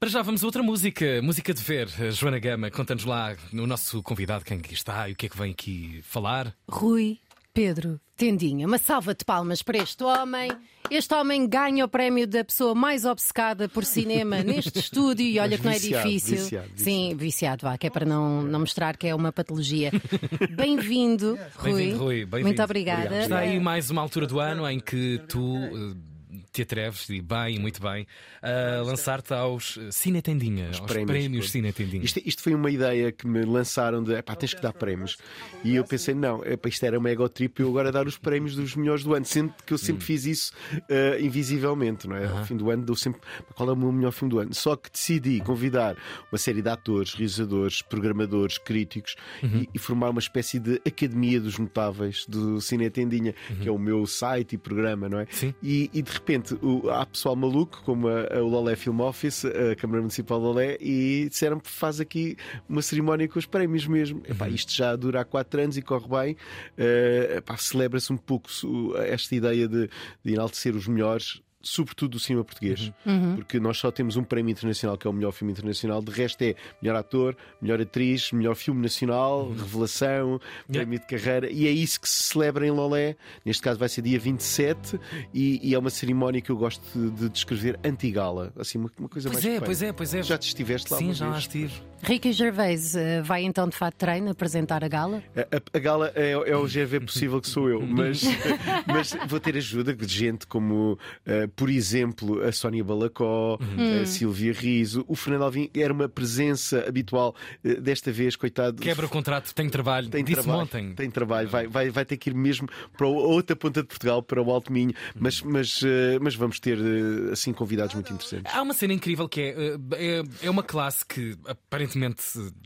Para já vamos a outra música, música de ver. Joana Gama, conta-nos lá o nosso convidado, quem aqui está e o que é que vem aqui falar. Rui Pedro Tendinha. Uma salva de palmas para este homem. Este homem ganha o prémio da pessoa mais obcecada por cinema neste estúdio e olha Mas que não é viciado, difícil. viciado, Sim, viciado, vá, que é para não, não mostrar que é uma patologia. Bem-vindo, Rui. Bem-vindo, Rui. Bem-vindo. Muito obrigada. Está aí mais uma altura do ano em que tu eh, te atreves, e bem, e muito bem, a lançar-te aos Cine Tendinha, aos prémios, prémios, Cine Tendinha. Isto, isto foi uma ideia que me lançaram de pá, tens que dar prémios. E eu pensei, não, epá, isto era uma ego trip eu agora dar os prémios dos melhores do ano, sendo que eu sempre fiz isso eh, invisivelmente, não é? Ao fim do ano dou sempre qual é o meu melhor filme do ano. Só que decidi convidar uma série de atores, realizadores, programadores, críticos e, e formar uma espécie de academia dos notáveis do Cine Tendinha, que é o meu site e programa, não é? Sim. E, e de repente o- há pessoal maluco, como a, a- o Lolé Film Office, a Câmara Municipal de Lolé, e disseram que faz aqui uma cerimónia com os prémios mesmo. Epá, isto já dura há quatro anos e corre bem. Epá, Celebra-se um pouco esta ideia de, de enaltecer os melhores. Sobretudo do cinema português, porque nós só temos um prémio internacional que é o melhor filme internacional, de resto é melhor ator, melhor atriz, melhor filme nacional, revelação, prémio de carreira, e é isso que se celebra em Lolé. Neste caso vai ser dia 27 e, e é uma cerimónia que eu gosto de, de descrever anti-gala, assim, uma, uma coisa Pois mais é, feia. pois é, pois é. Já te estiveste lá Sim, já lá estive. Ricky Gervais eh, vai então de fato treino apresentar a gala? A, a- a gala é, é o GV possível que sou eu, mas, mas vou ter ajuda de gente como, eh, por exemplo, a Sónia Balacó, a Silvia Riso, o Fernando Alvim era uma presença habitual. eh, desta vez, coitado. Quebra o contrato, tem trabalho. Tem Disse trabalho, ontem. tem trabalho, vai, vai, vai ter que ir mesmo para a outra ponta de Portugal, para o Alto Minho, mas, mas, eh, mas vamos ter assim convidados muito interessantes. Há uma cena incrível que é, é, é uma classe que aparentemente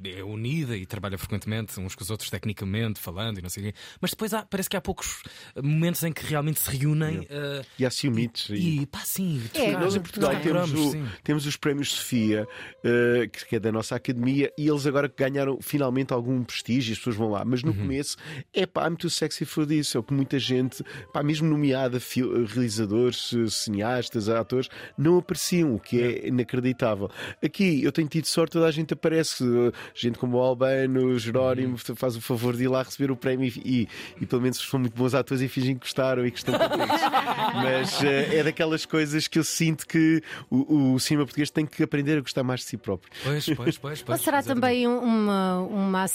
é unida e trabalha frequentemente uns com os outros, tecnicamente, falando e não sei o quê, mas depois há- parece que há poucos momentos em que realmente se reúnem eh, E há ciúmites. e- e pá, sim. É, Nós em Portugal temos, o- temos os prémios Sofia, eh, que é da nossa academia, e eles agora ganharam finalmente algum prestígio, as pessoas vão lá. Mas no começo, é pá, I'm too sexy for this. É o que muita gente, pá, mesmo nomeada, realizadores, cineastas, atores, não apareciam, o que é inacreditável. Aqui eu tenho tido sorte, toda a gente aparece, eh, gente como o Albano, o Jerónimo, faz o favor de ir lá receber o prémio e, e pelo menos são muito bons atores e fingem que gostaram e que estão contentes. Mas eh, é daquelas coisas que eu sinto que o, o cinema português tem que aprender a gostar mais de si próprio. Pois, pois, pois. Ou pois será exatamente. também um- uma, uma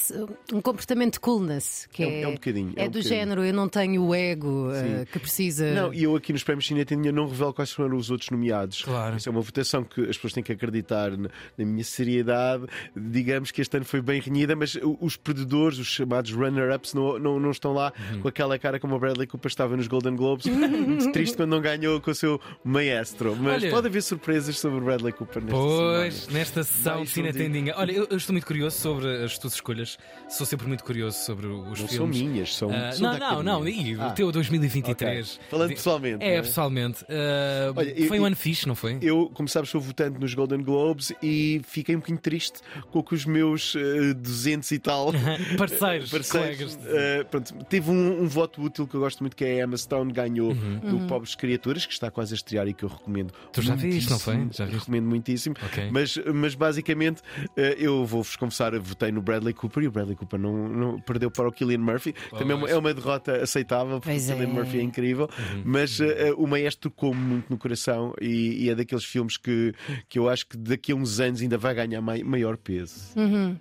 um comportamento de coolness? Que É um- é, é um bocadinho, é É um do bocadinho. género, eu não tenho o ego eh, que precisa. Não, e eu aqui nos prémios Cine Tendinha não revelo quais foram os outros nomeados. Claro. Isso é uma votação que as pessoas têm que acreditar na, na minha seriedade. Digamos que este ano foi bem renhida, mas o- os perdedores, os chamados runner-ups, não, não, não estão lá Uhum. com aquela cara como o Bradley Cooper estava nos Golden Globes. Muito triste quando não ganhou com o seu maestro. Mas Olha- pode haver surpresas sobre o Bradley Cooper nesta Pois, cerimónia. nesta sessão de Cine um. Tendinha. Olha, eu, eu estou muito curioso sobre as tuas escolhas. Sou sempre muito curioso sobre os Não são filmes. minhas, são. Ah, são não, não, não. E o Ah, teu 2023. ok. Falando De- pessoalmente. É, não pessoalmente. Ah, Olha, eu- foi um eu- ano fixe, não foi? Eu, como sabes, sou votante nos Golden Globes e fiquei um bocadinho triste com que os meus eh, 200 e tal Parceiros, parceiros. colegas. eh, pronto, teve um, um voto útil que eu gosto muito, que é a Emma Stone, ganhou Uhum. do Pobres Criaturas, que está quase a estrear e que eu recomendo. Tu já viste, não foi? Já viste? Recomendo muitíssimo. Ok. Mas, mas basicamente, eh, eu vou-vos confessar, votei no Bradley Cooper e o Bradley Cooper não, não- perdeu para o Killian Murphy. Também é uma, é uma derrota aceitável, porque o Pois é. Killian Murphy é incrível. Mas eh, o maestro tocou-me muito no coração e, e é daqueles filmes que, que eu acho que daqui a uns anos ainda vai ganhar mai- maior peso. Uhum.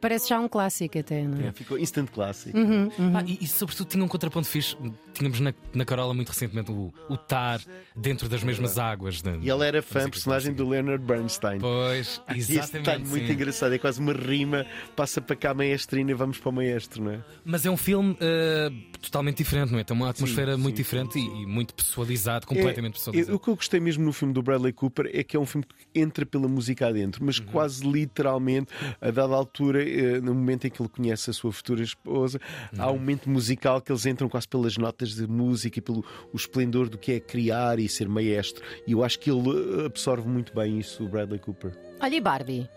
Parece já um clássico até, não é? É, ficou instant classic. Uhum, uhum. Ah, e, e sobretudo tinha um contraponto fixe. Tínhamos na, na Carola muito recentemente o, o tar dentro das mesmas águas. da- E ele era fã, personagem do Leonard Bernstein. Pois, Esse exatamente. detalhe muito engraçado, é quase uma rima, passa para cá a maestrina e vamos para o maestro, não é? Mas é um filme ah, totalmente diferente, não é? Tem uma atmosfera sim, muito sim, diferente e, e muito pessoalizado, completamente É, pessoalizado. o que eu gostei mesmo no filme do Bradley Cooper é que é um filme que entra pela música adentro, mas Uhum. quase literalmente, a dada altura, eh, no momento em que ele conhece a sua futura esposa, há Uhum. um momento musical que eles entram quase pelas notas de música e pelo o esplendor do que é criar e ser maestro. E eu acho que ele eh, absorve muito bem isso, o Bradley Cooper. Olha, e Barbie?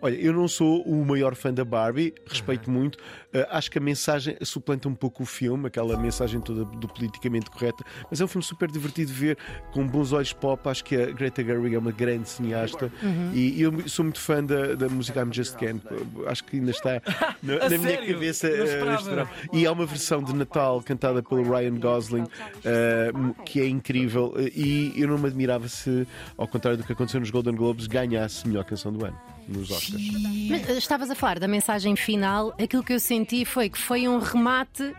Olha, eu não sou o maior fã da Barbie, respeito muito. Uh, acho que a mensagem suplanta um pouco o filme, aquela mensagem toda do politicamente correta, mas é um filme super divertido de ver, com bons olhos pop. Acho que a Greta Gerwig é uma grande cineasta e eu sou muito fã da, da música I'm Just Ken. Acho que ainda está na, na minha cabeça. Verão. e há uma versão de Natal cantada pelo Ryan Gosling uh, que é incrível. E eu não me admirava se, ao contrário do que aconteceu nos Golden Globes, ganhasse melhor canção do ano nos Oscars. Mas, eh, estavas a falar da mensagem final. Aquilo que eu senti foi que foi um remate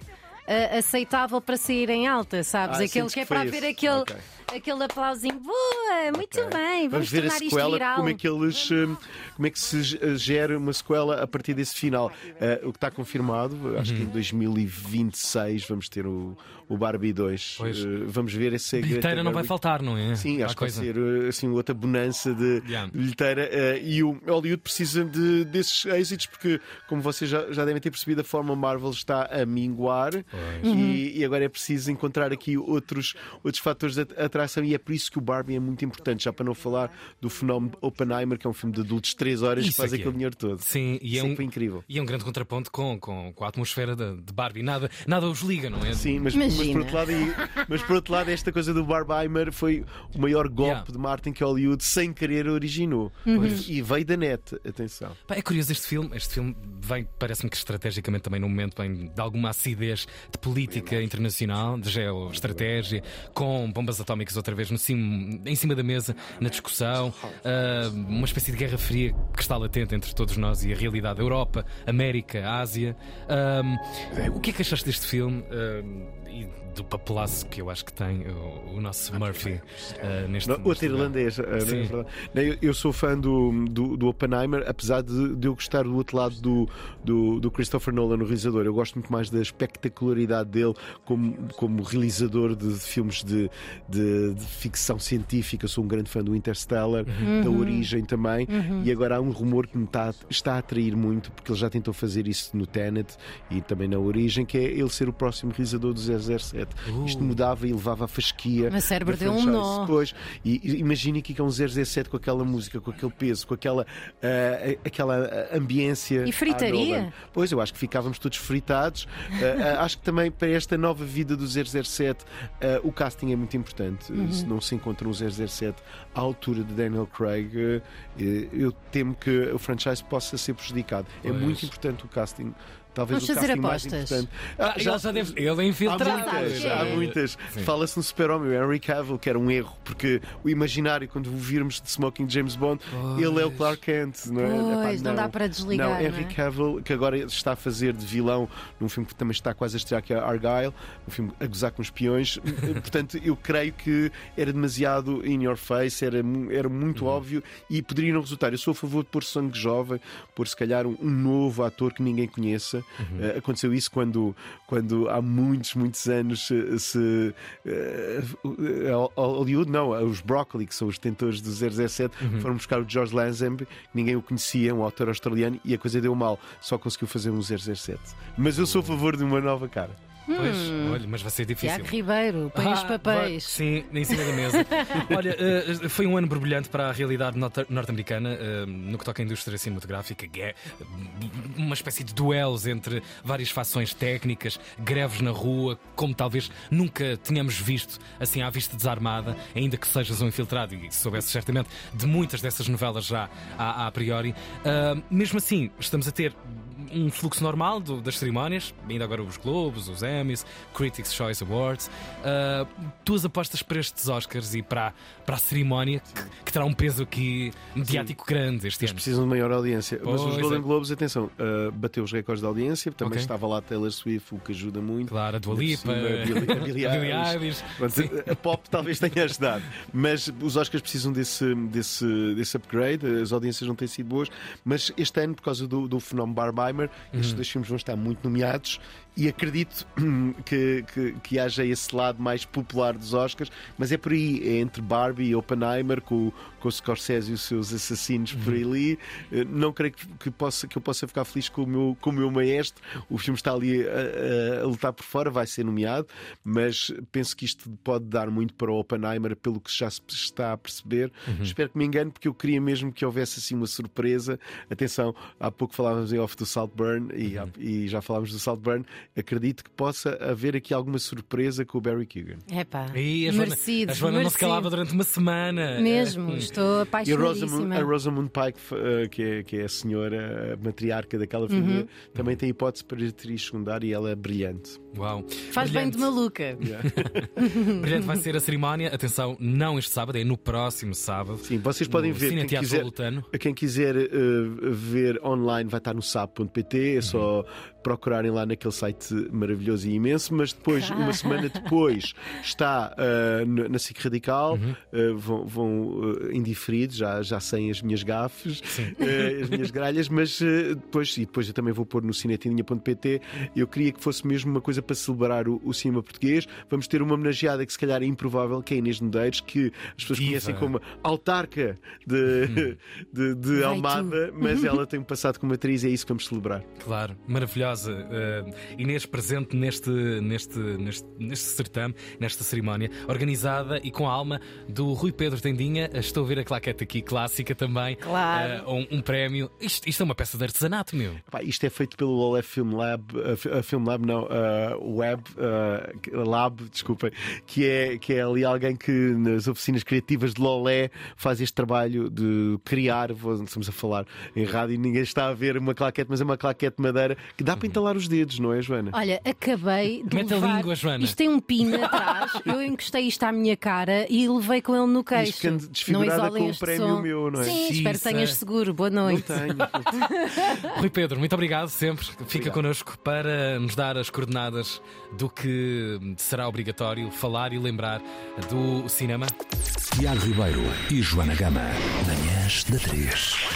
eh, aceitável para sair em alta, sabes? Ah, aquele que é para esse. ver aquele, Ok. aquele aplausinho. Boa, muito bem, vamos, Vamos ver a sequela, viral. como é que eles, hum, como é que se g- gera uma sequela a partir desse final. Eh, o que está confirmado, acho Uhum. que em 2026 vamos ter o, o Barbie 2. Pois. Eh, vamos ver esse segredo. Bilheteira não vai faltar, não é? Sim, acho que vai ser eh, assim, outra bonança de Yeah. bilheteira. eh, e o Hollywood precisa de, desses êxitos, porque, como vocês já, já devem ter percebido, a forma Marvel está a minguar e, e agora é preciso encontrar aqui outros, outros fatores de atração. E é por isso que o Barbie é muito importante, já para não falar do fenómeno Oppenheimer, que é um filme de adultos de 3 horas Isso que faz é que aquele é. dinheiro todo. Sim, e é, Isso é um, foi incrível. e é um grande contraponto com, com, com a atmosfera de, de Barbie. Nada, nada os liga, não é? Sim, mas, mas, por outro lado, mas por outro lado, esta coisa do Barbieheimer foi o maior golpe Yeah. de Martin que Hollywood sem querer originou. E veio da net, atenção. Pá, é curioso este filme. Este filme vem, parece-me que estrategicamente também num momento bem de alguma acidez de política internacional, de geoestratégia, com bombas atómicas outra vez no cimo, em cima da mesa, na discussão, ah, uma espécie de guerra fria que está latente entre todos nós e a realidade Europa, América, Ásia. Ah, o que é que achaste deste filme? Ah, e do papelaço que eu acho que tem o, o nosso Murphy ah, neste neste Outro irlandês. não é Eu, sou fã do, do, do Oppenheimer, apesar de, de eu gostar do outro lado do, do, do Christopher Nolan, o realizador. Eu gosto muito mais da espectacularidade dele como, como realizador de, filmes de, de, de ficção científica. Sou um grande fã do Interstellar, da Origem também. E agora há um rumor que me está, está a atrair muito, porque ele já tentou fazer isso no Tenet e também na Origem, que é ele ser o próximo realizador do 007. Isto mudava e levava a fasquia. Meu cérebro deu um nó. Pois, e e imagine aqui que é um 007 com aquela música, com aquele peso, com aquela, ah, aquela ah, ambiência. E fritaria? Pois, eu acho que ficávamos todos fritados. Ah, acho que também para esta nova vida do 007, ah, o casting é muito importante. Uhum. Se não se encontra um 007 à altura de Daniel Craig, eh, eu temo que o franchise possa ser prejudicado. É Pois. muito importante o casting. Talvez Vamos o fazer casting mais apostas. importante. Ah, ele já deve. Ele é Há infiltrado. muitas, há muitas. Sim. Fala-se no Super-Homem, o Henry Cavill, que era um erro, porque o imaginário, quando o virmos de Smoking James Bond, ele é o Clark Kent, não é? Pois, não dá para desligar, Não, não é? Henry Cavill, que agora está a fazer de vilão num filme que também está quase a estrear, que é Argyle, um filme a gozar com espiões. Portanto, eu creio que era demasiado in your face, era, era muito Uhum. óbvio e poderia não resultar. Eu sou a favor de pôr sangue jovem, pôr se calhar um, um novo ator que ninguém conheça. Uhum. Eh, aconteceu isso quando, quando há muitos, muitos anos eh, se. eh, Hollywood, não, os Broccoli, que são os detentores do 017, Uhum. foram buscar o George Lazenby, ninguém o conhecia, um autor australiano, e a coisa deu mal. Só conseguiu fazer um 017. Mas eu sou a favor de uma nova cara. Pois, olha, mas vai ser difícil. Tiago Ribeiro, põe os Ah, papéis. vai- sim, em cima da mesa. Olha, eh, foi um ano borbulhante para a realidade norte- norte-americana eh, no que toca à indústria cinematográfica. Uma espécie de duelos entre várias fações técnicas, greves na rua, como talvez nunca tínhamos visto assim à vista desarmada, ainda que sejas um infiltrado e soubesse certamente de muitas dessas novelas já a, a priori. Ah, mesmo assim, estamos a ter um fluxo normal do- das cerimónias, ainda agora os Globos, os Emmys, Critics' Choice Awards. Uh, tuas apostas para estes Oscars e para, para a cerimónia que, que terá um peso aqui mediático grande este ano. Precisam de maior audiência. Mas os é. Golden Globes, atenção, uh, bateu os recordes de audiência, também Ok. estava lá Taylor Swift, o que ajuda muito. Claro, a Dua Lipa, a Billie- Eilish. Sim. a pop talvez tenha ajudado, mas os Oscars precisam desse, desse, desse upgrade. As audiências não têm sido boas, mas este ano, por causa do, do fenómeno Barbenheimer, Oppenheimer. Estes dois filmes vão estar muito nomeados e acredito que, que, que, haja esse lado mais popular dos Oscars, mas é por aí, é entre Barbie e Oppenheimer, com, com o Scorsese e os seus assassinos por ali. Eh, não creio que, que, possa, que eu possa ficar feliz com o meu, com o meu maestro. O filme está ali a, a, a lutar por fora, vai ser nomeado, mas penso que isto pode dar muito para o Oppenheimer, pelo que já se está a perceber. Uhum. Espero que me engane, porque eu queria mesmo que houvesse assim uma surpresa. Atenção, há pouco falávamos em off do Saltburn e, uhum. e já falámos do Saltburn acredito que possa haver aqui alguma surpresa com o Barry Keegan. É pá, a Joana, a Joana não se calava durante uma semana. Mesmo, estou apaixonadíssima. E a Rosamund, a Rosamund Pike, eh, que é, que é a senhora a matriarca daquela família, uhum. também tem hipótese para atriz secundária e ela é brilhante. Uau. Faz brilhante. bem de maluca. Yeah. brilhante vai ser a cerimónia. Atenção, não este sábado, é no próximo sábado. Sim, vocês podem ver. Quem quiser, quem quiser uh, ver online vai estar no é só uhum procurarem lá naquele site maravilhoso e imenso, mas depois, uma semana depois, está uh, na SIC Radical, uhum. uh, vão, vão uh, indiferidos, já, já sem as minhas gafes, as minhas gralhas, mas depois, e depois eu também vou pôr no cinetindinha.pt. Eu queria que fosse mesmo uma coisa para celebrar o, o, cinema português. Vamos ter uma homenageada que se calhar é improvável, que é Inês Medeiros, que as pessoas Viva. conhecem como autarca de, uhum. de, de Almada, mas ela tem um passado como atriz e é isso que vamos celebrar. Claro, maravilhoso maravilhosa uh, Inês presente neste, neste, neste, neste certame, nesta cerimónia, organizada e com a alma do Rui Pedro Tendinha. Estou a ver a claquete aqui, clássica também. Claro. Uh, um, um, prémio. Isto, isto, é uma peça de artesanato, meu. Pá, isto é feito pelo Olé Film Lab, uh, Film Lab, não, uh, Web Lab, desculpem, que é, que é ali alguém que nas oficinas criativas de Lolé faz este trabalho de criar. Estamos a falar em rádio e ninguém está a ver uma claquete, mas é uma claquete de madeira que dá para entalar os dedos, não é, Joana? Olha, acabei de Meta levar... a língua, Joana. Isto tem um pino atrás, eu encostei isto à minha cara e levei com ele no queixo. Não isolem com um prémio som. meu, não é? Sim, espero que tenhas seguro. Boa noite. Não tenho. Rui Pedro, muito obrigado sempre. Fica obrigado. connosco para nos dar as coordenadas do que será obrigatório falar e lembrar do cinema. Tiago Ribeiro e Joana Gama, manhãs da 3.